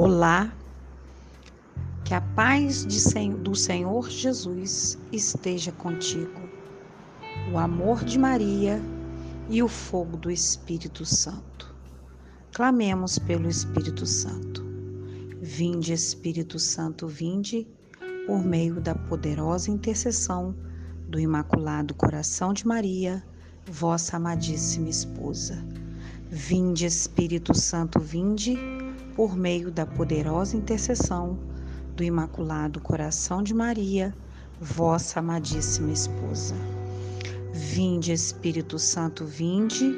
Olá, que a paz do Senhor Jesus esteja contigo, o amor de Maria e o fogo do Espírito Santo. Clamemos pelo Espírito Santo. Vinde, Espírito Santo, vinde, por meio da poderosa intercessão do Imaculado Coração de Maria, vossa amadíssima esposa. Vinde, Espírito Santo, vinde por meio da poderosa intercessão do Imaculado Coração de Maria, vossa amadíssima esposa. Vinde, Espírito Santo, vinde,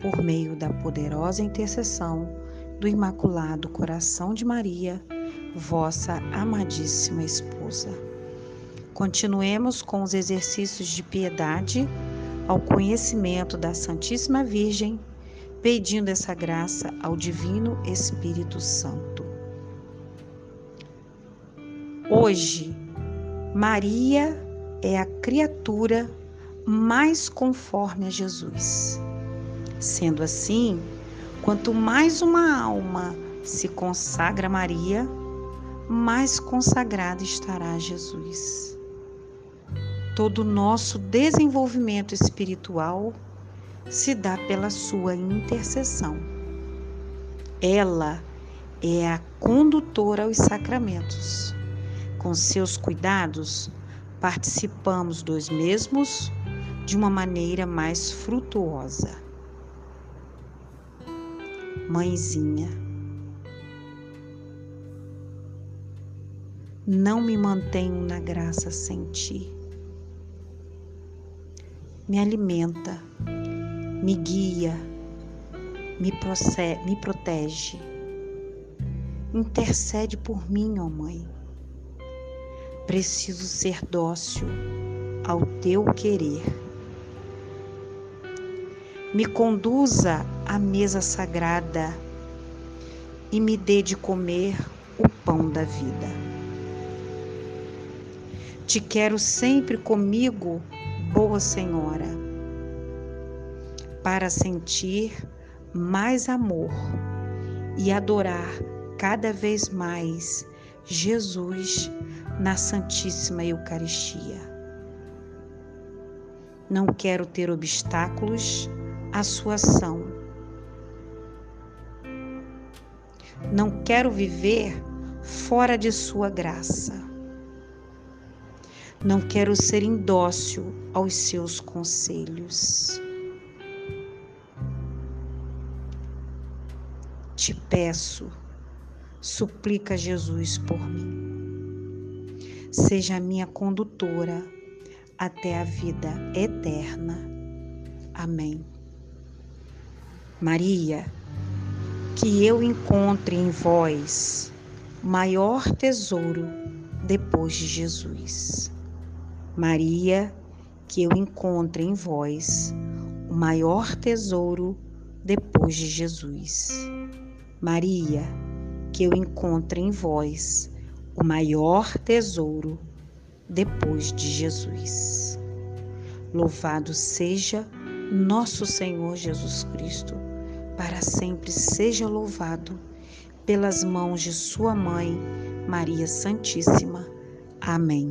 por meio da poderosa intercessão do Imaculado Coração de Maria, vossa amadíssima esposa. Continuemos com os exercícios de piedade ao conhecimento da Santíssima Virgem pedindo essa graça ao Divino Espírito Santo. Hoje, Maria é a criatura mais conforme a Jesus. Sendo assim, quanto mais uma alma se consagra a Maria, mais consagrada estará a Jesus. Todo o nosso desenvolvimento espiritual se dá pela sua intercessão. Ela é a condutora aos sacramentos. Com seus cuidados, participamos dos mesmos de uma maneira mais frutuosa. Mãezinha, não me mantenho na graça sem ti. Me alimenta me guia, me, me protege. Intercede por mim, ó Mãe. Preciso ser dócil ao teu querer. Me conduza à mesa sagrada e me dê de comer o pão da vida. Te quero sempre comigo, boa Senhora para sentir mais amor e adorar cada vez mais Jesus na Santíssima Eucaristia. Não quero ter obstáculos à sua ação. Não quero viver fora de sua graça. Não quero ser indócil aos seus conselhos. Te peço, suplica Jesus por mim. Seja minha condutora até a vida eterna. Amém. Maria, que eu encontre em vós maior tesouro depois de Jesus. Maria, que eu encontre em vós o maior tesouro depois de Jesus. Maria, que eu encontre em vós o maior tesouro depois de Jesus. Louvado seja nosso Senhor Jesus Cristo, para sempre seja louvado pelas mãos de Sua Mãe, Maria Santíssima. Amém.